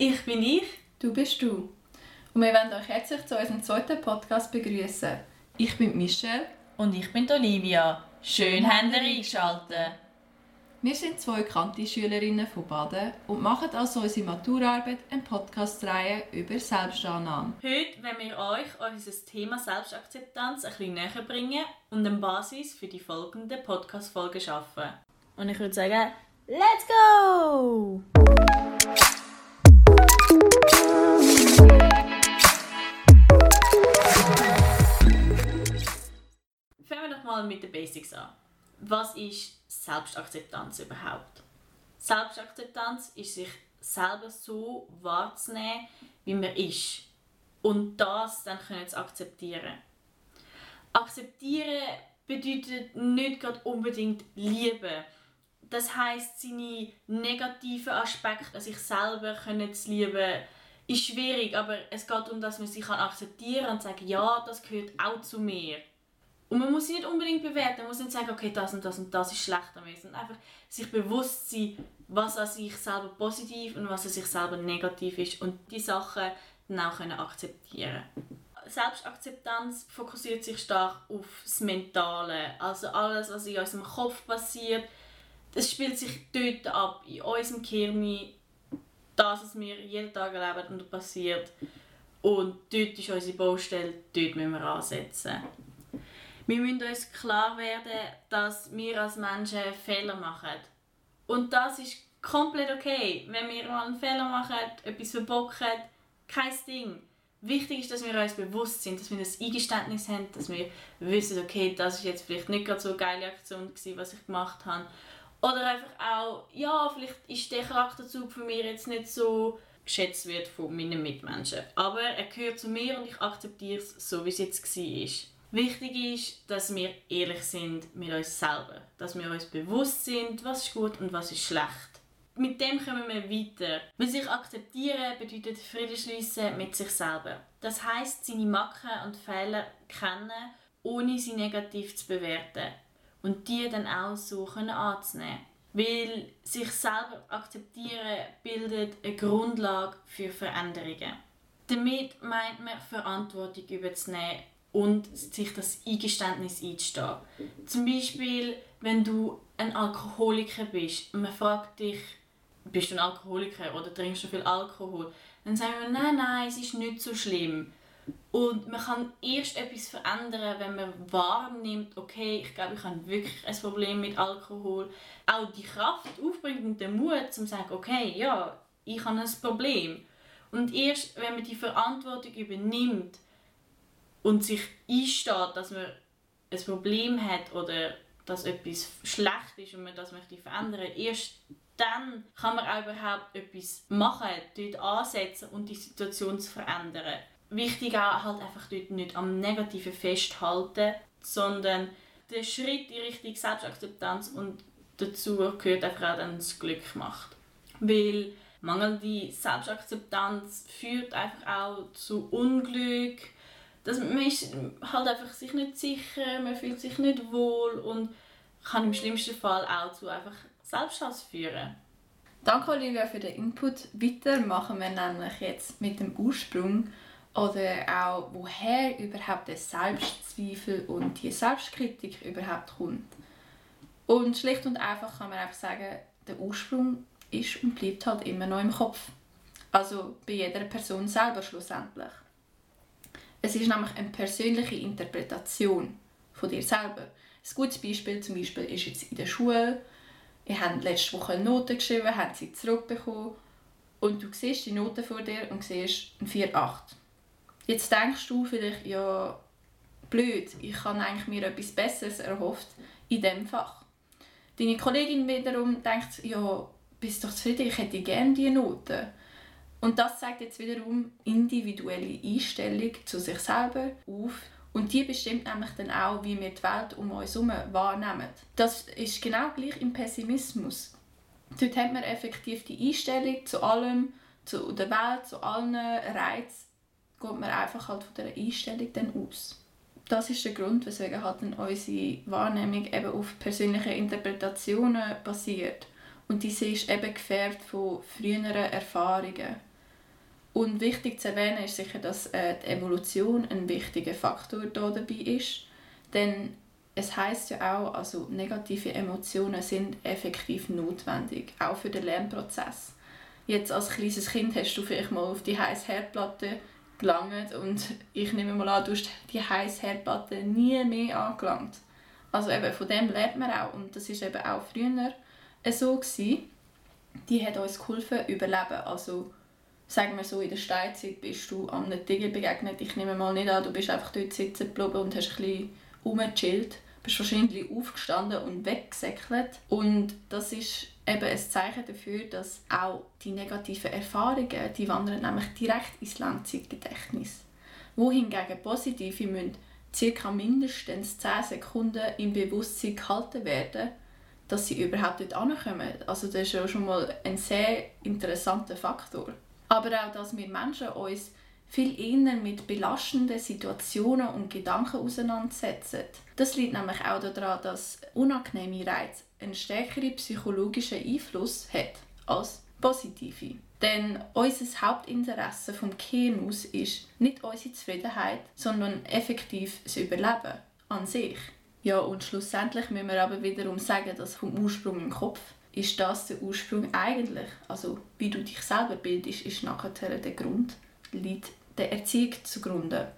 Ich bin ich. Du bist du. Und wir wollen euch herzlich zu unserem zweiten Podcast begrüßen. Ich bin Michelle. Und ich bin Olivia. Schön, habt ihr eingeschaltet. Wir sind zwei Kanti-Schülerinnen von Baden und machen also unsere Maturarbeit eine Podcast-Reihe über Selbstannahme. Heute wollen wir euch unser Thema Selbstakzeptanz ein bisschen näher bringen und eine Basis für die folgenden Podcast-Folgen schaffen. Und ich würde sagen, let's go! Mit den Basics an. Was ist Selbstakzeptanz überhaupt? Selbstakzeptanz ist sich selber so wahrzunehmen, wie man ist. Und das dann können zu akzeptieren. Akzeptieren bedeutet nicht gerade unbedingt lieben. Das heißt, seine negativen Aspekte an sich selber können zu lieben, ist schwierig, aber es geht darum, dass man sich akzeptieren kann und sagen, ja, das gehört auch zu mir. Und man muss sie nicht unbedingt bewerten, man muss nicht sagen, okay, das und das und das ist schlecht an mir, sondern einfach sich bewusst sein, was an sich selber positiv und was an sich selber negativ ist. Und die Sachen dann auch können akzeptieren. Selbstakzeptanz fokussiert sich stark auf das Mentale, also alles, was in unserem Kopf passiert, das spielt sich dort ab, in unserem Gehirn, das, was wir jeden Tag erleben und passiert. Und dort ist unsere Baustelle, dort müssen wir ansetzen. Wir müssen uns klar werden, dass wir als Menschen Fehler machen. Und das ist komplett okay. Wenn wir mal einen Fehler machen, etwas verbocken, kein Ding. Wichtig ist, dass wir uns bewusst sind, dass wir das Eingeständnis haben, dass wir wissen, okay, das ist jetzt vielleicht nicht gerade so eine geile Aktion gewesen, was ich gemacht habe. Oder einfach auch, ja, vielleicht ist der Charakterzug von mir jetzt nicht so geschätzt wird von meinen Mitmenschen. Aber er gehört zu mir und ich akzeptiere es so, wie es jetzt war. Wichtig ist, dass wir ehrlich sind mit uns selber. Dass wir uns bewusst sind, was ist gut und was ist schlecht. Mit dem kommen wir weiter. Weil sich akzeptieren bedeutet Frieden schließen mit sich selber. Das heißt, seine Macken und Fehler kennen, ohne sie negativ zu bewerten. Und die dann auch so können anzunehmen. Weil sich selber akzeptieren bildet eine Grundlage für Veränderungen. Damit meint man Verantwortung überzunehmen und sich das Eingeständnis einzustehen. Zum Beispiel, wenn du ein Alkoholiker bist und man fragt dich, bist du ein Alkoholiker oder trinkst du viel Alkohol? Dann sagen wir, nein, nein, es ist nicht so schlimm. Und man kann erst etwas verändern, wenn man wahrnimmt, okay, ich glaube, ich habe wirklich ein Problem mit Alkohol. Auch die Kraft aufbringt und den Mut, um zu sagen, okay, ja, ich habe ein Problem. Und erst, wenn man die Verantwortung übernimmt, und sich einsteht, dass man ein Problem hat oder dass etwas schlecht ist und man das möchte verändern, erst dann kann man auch überhaupt etwas machen, dort ansetzen und die Situation zu verändern. Wichtig auch halt einfach dort nicht am Negativen festhalten, sondern der Schritt in Richtung Selbstakzeptanz und dazu gehört einfach auch dann das Glück macht. Weil mangelnde Selbstakzeptanz führt einfach auch zu Unglück, dass man ist halt einfach sich nicht sicher, man fühlt sich nicht wohl und kann im schlimmsten Fall auch zu einfach Selbsthass führen. Danke Olivia für den Input. Weiter machen wir nämlich jetzt mit dem Ursprung oder auch woher überhaupt der Selbstzweifel und die Selbstkritik überhaupt kommt. Und schlicht und einfach kann man einfach sagen, der Ursprung ist und bleibt halt immer noch im Kopf. Also bei jeder Person selber schlussendlich. Es ist nämlich eine persönliche Interpretation von dir selber. Ein gutes Beispiel zum Beispiel ist jetzt in der Schule. Ihr habt letzte Woche eine Note geschrieben, habt sie zurückbekommen und du siehst die Note vor dir und siehst ein 4,8. Jetzt denkst du vielleicht, ja, blöd, ich habe eigentlich mir etwas Besseres erhofft in diesem Fach. Deine Kollegin wiederum denkt, ja, bist doch zufrieden, ich hätte gerne diese Note. Und das zeigt jetzt wiederum individuelle Einstellung zu sich selber auf. Und die bestimmt nämlich dann auch, wie wir die Welt um uns herum wahrnehmen. Das ist genau gleich im Pessimismus. Dort hat man effektiv die Einstellung zu allem, zu der Welt, zu allen Reizen, geht man einfach halt von dieser Einstellung dann aus. Das ist der Grund, weswegen halt dann unsere Wahrnehmung eben auf persönliche Interpretationen basiert. Und diese ist eben gefärbt von früheren Erfahrungen. Und wichtig zu erwähnen ist sicher, dass äh, die Evolution ein wichtiger Faktor da dabei ist. Denn es heißt ja auch, also negative Emotionen sind effektiv notwendig, auch für den Lernprozess. Jetzt als kleines Kind hast du vielleicht mal auf die heiße Herdplatte gelangt und ich nehme mal an, du hast die heiße Herdplatte nie mehr angelangt. Also eben von dem lernt man auch und das ist eben auch früher so gewesen. Die hat uns geholfen überleben. Also sagen wir so in der Steinzeit bist du einem Tiger begegnet. Ich nehme mal nicht an, du bist einfach dort sitzen geblieben und hast ein bisschen rumgechillt. Du bist wahrscheinlich aufgestanden und weggesäckelt. Und das ist eben ein Zeichen dafür, dass auch die negativen Erfahrungen, die wandern nämlich direkt ins Langzeitgedächtnis. Wohingegen positive müssen ca. mindestens 10 Sekunden im Bewusstsein gehalten werden, dass sie überhaupt dort ankommen. Also das ist ja schon mal ein sehr interessanter Faktor. Aber auch, dass wir Menschen uns viel eher mit belastenden Situationen und Gedanken auseinandersetzen. Das liegt nämlich auch daran, dass unangenehme Reize einen stärkeren psychologischen Einfluss hat als positive. Denn unser Hauptinteresse vom Gehirn ist nicht unsere Zufriedenheit, sondern effektiv das Überleben an sich. Ja, und schlussendlich müssen wir aber wiederum sagen, dass vom Ursprung im Kopf ist das der Ursprung eigentlich. Also wie du dich selber bildest, ist nachher der Grund, liegt der Erziehung zugrunde.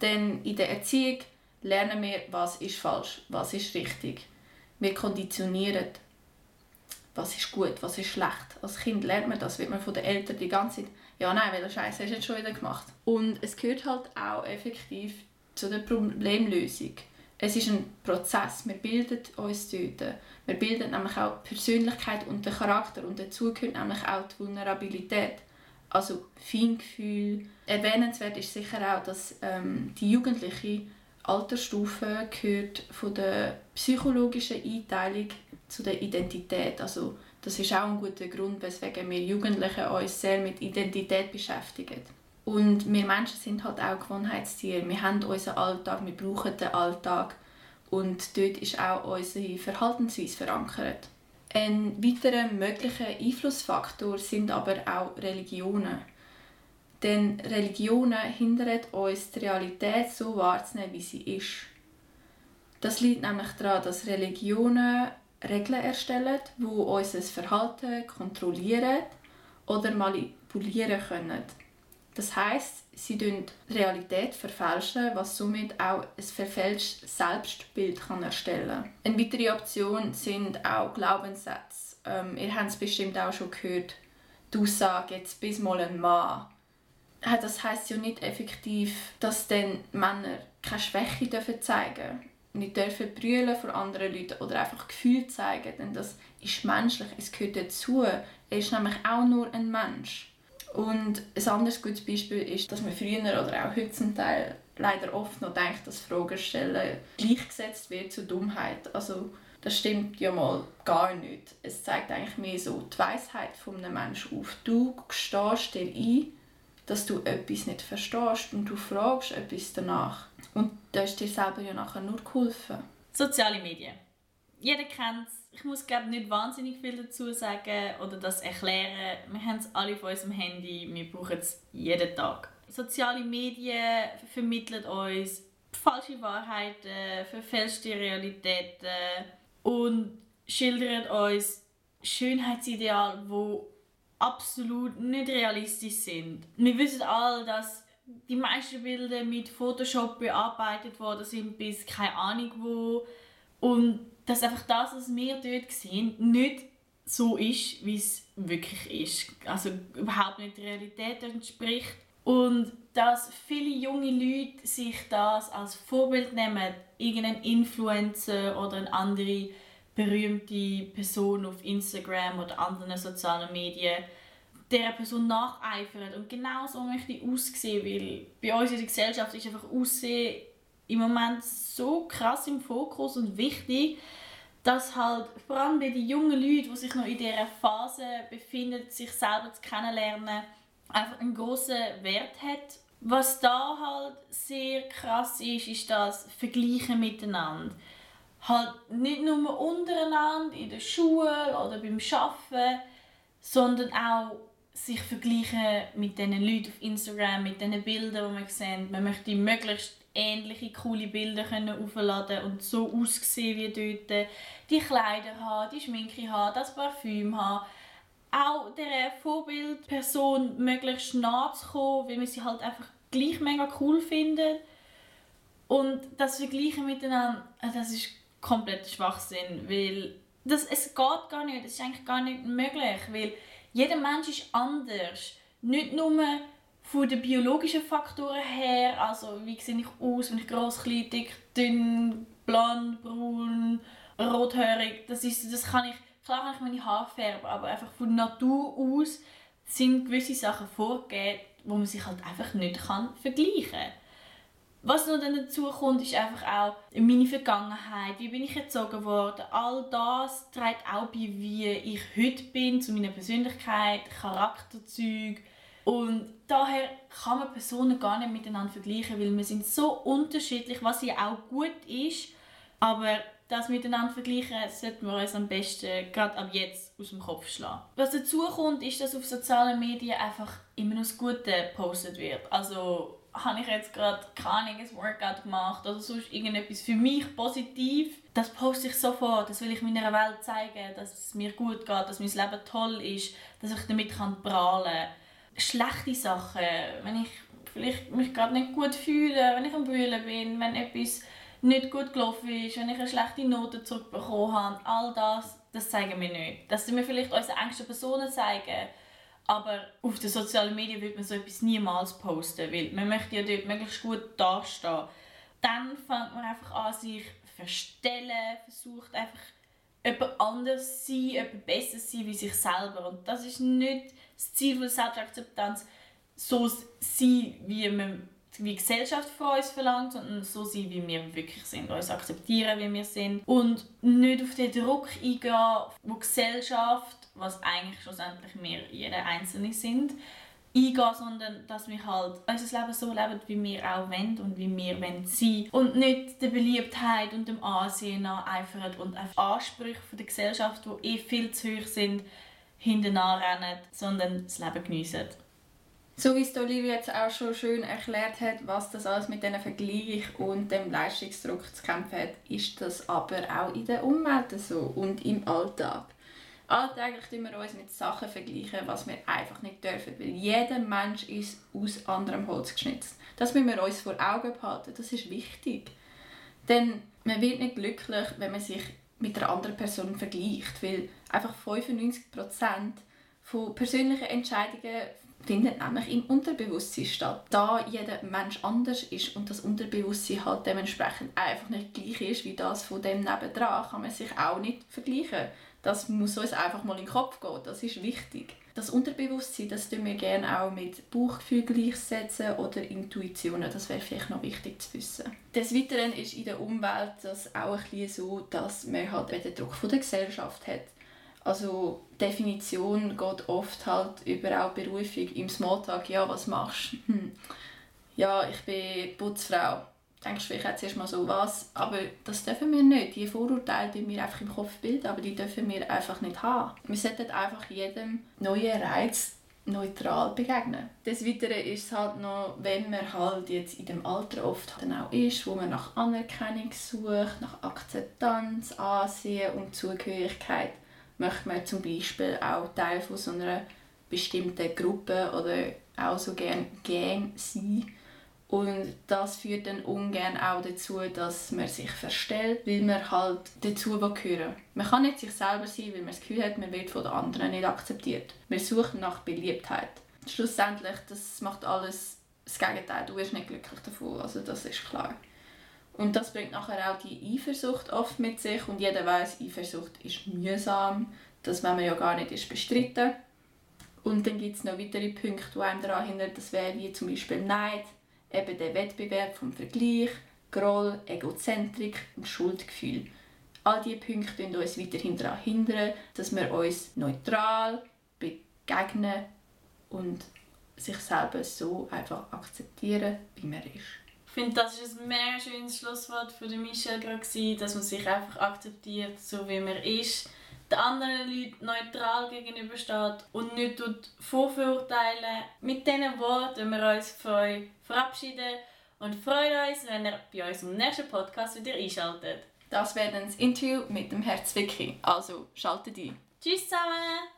Denn in der Erziehung lernen wir, was ist falsch, was ist richtig. Wir konditionieren, was ist gut, was ist schlecht. Als Kind lernt man das, wird man von den Eltern die ganze Zeit, ja nein, welcher Scheiß hast du jetzt schon wieder gemacht. Und es gehört halt auch effektiv zu der Problemlösung. Es ist ein Prozess, wir bilden uns dort. Wir bilden nämlich auch die Persönlichkeit und den Charakter und dazu gehört nämlich auch die Vulnerabilität also Feingefühl. Erwähnenswert ist sicher auch, dass ähm, die jugendliche Altersstufe gehört von der psychologischen Einteilung zu der Identität. Also das ist auch ein guter Grund, weswegen wir Jugendliche uns sehr mit Identität beschäftigen. Und wir Menschen sind halt auch Gewohnheitstiere. Wir haben unseren Alltag, wir brauchen den Alltag und dort ist auch unsere Verhaltensweise verankert. Ein weiterer möglicher Einflussfaktor sind aber auch Religionen. Denn Religionen hindern uns, die Realität so wahrzunehmen, wie sie ist. Das liegt nämlich daran, dass Religionen Regeln erstellen, die unser Verhalten kontrollieren oder manipulieren können. Das heißt, sie verfälschen die Realität verfälschen, was somit auch ein verfälschtes Selbstbild kann erstellen. Eine weitere Option sind auch Glaubenssätze. Ähm, ihr habt es bestimmt auch schon gehört, die Aussage, jetzt bis mal ein Mann. Das heißt ja nicht effektiv, dass dann Männer keine Schwäche dürfen zeigen nicht dürfen brüllen vor anderen Leuten oder einfach Gefühle zeigen, denn das ist menschlich, es gehört dazu. Er ist nämlich auch nur ein Mensch. Und ein anderes gutes Beispiel ist, dass man früher oder auch heute zum Teil leider oft noch denkt, dass Fragen stellen gleichgesetzt wird zu Dummheit. Also das stimmt ja mal gar nicht. Es zeigt eigentlich mehr so die Weisheit von einem Menschen auf. Du stehst dir ein, dass du etwas nicht verstehst und du fragst etwas danach. Und da ist dir selber ja nachher nur geholfen. Soziale Medien. Jeder kennt es ich muss glaube nicht wahnsinnig viel dazu sagen oder das erklären. Wir haben es alle auf unserem Handy, wir brauchen es jeden Tag. Soziale Medien vermitteln uns falsche Wahrheiten, verfälschte Realitäten und schildern uns Schönheitsideale, wo absolut nicht realistisch sind. Wir wissen alle, dass die meisten Bilder mit Photoshop bearbeitet worden sind bis keine Ahnung wo und dass einfach das, was wir dort sehen, nicht so ist, wie es wirklich ist. Also überhaupt nicht der Realität entspricht. Und dass viele junge Leute sich das als Vorbild nehmen, irgendeinen Influencer oder eine andere berühmte Person auf Instagram oder anderen sozialen Medien der Person nacheifern und genau so möchte ich aussehen, weil bei uns in der Gesellschaft ist einfach Aussehen im Moment so krass im Fokus und wichtig, dass halt vor allem bei den jungen Leuten, die sich noch in dieser Phase befinden, sich selber zu kennenlernen, einfach einen großen Wert hat. Was da halt sehr krass ist, ist das Vergleichen miteinander. Halt nicht nur untereinander, in der Schule oder beim Arbeiten, sondern auch sich vergleichen mit den Leuten auf Instagram, mit den Bildern, die man sieht. Man möchte möglichst ähnliche coole Bilder können aufladen und so aussehen wie dort. Die Kleider haben, die Schminke haben, das Parfüm haben. Auch der Vorbildperson möglichst nahe weil man sie halt einfach gleich mega cool findet. Und das Vergleichen miteinander, äh, das ist komplett Schwachsinn, weil das, es geht gar nicht, es ist eigentlich gar nicht möglich, weil jeder Mensch ist anders. Nicht nur von den biologischen Faktoren her, also wie sehe ich aus, wenn ich groß, klein, dick, dünn, blond, braun, rothaarig, das, ist, das kann ich, klar kann ich meine Haare färben, aber einfach von Natur aus sind gewisse Sachen vorgegeben, wo man sich halt einfach nicht kann vergleichen kann. Was noch dann dazu kommt, ist einfach auch meine Vergangenheit. Wie bin ich erzogen worden? All das trägt auch bei, wie ich heute bin, zu meiner Persönlichkeit, Charakterzüge. Und daher kann man Personen gar nicht miteinander vergleichen, weil wir sind so unterschiedlich, was ja auch gut ist. Aber das miteinander vergleichen, sollten wir uns am besten gerade ab jetzt aus dem Kopf schlagen. Was dazu kommt, ist, dass auf sozialen Medien einfach immer noch das Gute gepostet wird. Also habe ich jetzt gerade keine ein Workout gemacht oder sonst irgendetwas für mich positiv, das poste ich sofort. Das will ich meiner Welt zeigen, dass es mir gut geht, dass mein Leben toll ist, dass ich damit kann prahlen kann. Schlechte Sachen, wenn ich vielleicht mich gerade nicht gut fühle, wenn ich am Brüllen bin, wenn etwas nicht gut gelaufen ist, wenn ich eine schlechte Note zurückbekommen habe, all das, das zeigen wir nicht. Das wir vielleicht unsere engsten Personen zeigen, aber auf den sozialen Medien wird man so etwas niemals posten, weil man möchte ja dort möglichst gut dastehen. Dann fängt man einfach an, sich verstellen, versucht einfach jemand anders zu sein, jemand besser zu sein wie sich selber. Und das ist nicht das Ziel von Selbstakzeptanz, so sein, wie man wie Gesellschaft von uns verlangt, sondern so sein, wie wir wirklich sind. Uns akzeptieren, wie wir sind. Und nicht auf den Druck eingehen, wo Gesellschaft, was eigentlich schlussendlich wir jeder Einzelne sind, eingehen, sondern dass wir halt unser Leben so leben, wie wir auch wollen und wie wir wollen sein. Und nicht der Beliebtheit und dem Ansehen nacheifern und auf Ansprüche von der Gesellschaft, die eh viel zu hoch sind, hinten rennen, sondern das Leben geniessen. So wie es Olivia jetzt auch schon schön erklärt hat, was das alles mit diesem Vergleich und dem Leistungsdruck zu kämpfen hat, ist das aber auch in der Umwelt so und im Alltag. Alltäglich tun wir uns mit Sachen vergleichen, was wir einfach nicht dürfen, weil jeder Mensch ist aus anderem Holz geschnitzt. Das müssen wir uns vor Augen behalten, das ist wichtig. Denn man wird nicht glücklich, wenn man sich mit einer anderen Person vergleicht, weil einfach 95% von persönlichen Entscheidungen findet nämlich im Unterbewusstsein statt. Da jeder Mensch anders ist und das Unterbewusstsein halt dementsprechend einfach nicht gleich ist wie das von dem nebendran, kann man sich auch nicht vergleichen. Das muss uns einfach mal in den Kopf gehen, das ist wichtig. Das Unterbewusstsein, das tun wir gerne auch mit Bauchgefühl gleichsetzen oder Intuitionen, das wäre vielleicht noch wichtig zu wissen. Des Weiteren ist in der Umwelt das auch ein bisschen so, dass man halt den Druck von der Gesellschaft hat. Also Definition geht oft halt über auch Berufung im Smalltalk. Ja, was machst du? Hm. Ja, ich bin Putzfrau. Denkst du vielleicht jetzt erstmal so was, aber das dürfen wir nicht. Die Vorurteile die wir einfach im Kopf bilden, aber die dürfen wir einfach nicht haben. Wir sollten einfach jedem neuen Reiz neutral begegnen. Des Weiteren ist es halt noch, wenn man halt jetzt in dem Alter oft dann auch ist, wo man nach Anerkennung sucht, nach Akzeptanz, Ansehen und Zugehörigkeit, möchte man zum Beispiel auch Teil von so einer bestimmten Gruppe oder auch so gerne Gang sein. Und das führt dann ungern auch dazu, dass man sich verstellt, weil man halt dazu gehören Man kann nicht sich selber sein, weil man das Gefühl hat, man wird von den anderen nicht akzeptiert. Wir suchen nach Beliebtheit. Schlussendlich, das macht alles das Gegenteil. Du wirst nicht glücklich davon, also das ist klar. Und das bringt nachher auch die Eifersucht oft mit sich und jeder weiß, Eifersucht ist mühsam, das wollen wir ja gar nicht ist bestritten. Und dann gibt es noch weitere Punkte, die einem daran hindern, das wäre wie zum Beispiel Neid, eben der Wettbewerb vom Vergleich, Groll, Egozentrik und Schuldgefühl. All diese Punkte hindern uns weiterhin daran hindern, dass wir uns neutral begegnen und sich selber so einfach akzeptieren, wie man ist. Ich finde, das ist ein mega schönes Schlusswort für Michelle gerade, dass man sich einfach akzeptiert, so wie man ist, den anderen Leuten neutral gegenübersteht und nicht vorverurteilen. Mit diesen Worten wir uns freuen, verabschieden und freuen uns, wenn ihr bei unserem nächsten Podcast wieder einschaltet. Das wäre dann das Interview mit dem Herz Vicky. Also schaltet ein. Tschüss zusammen!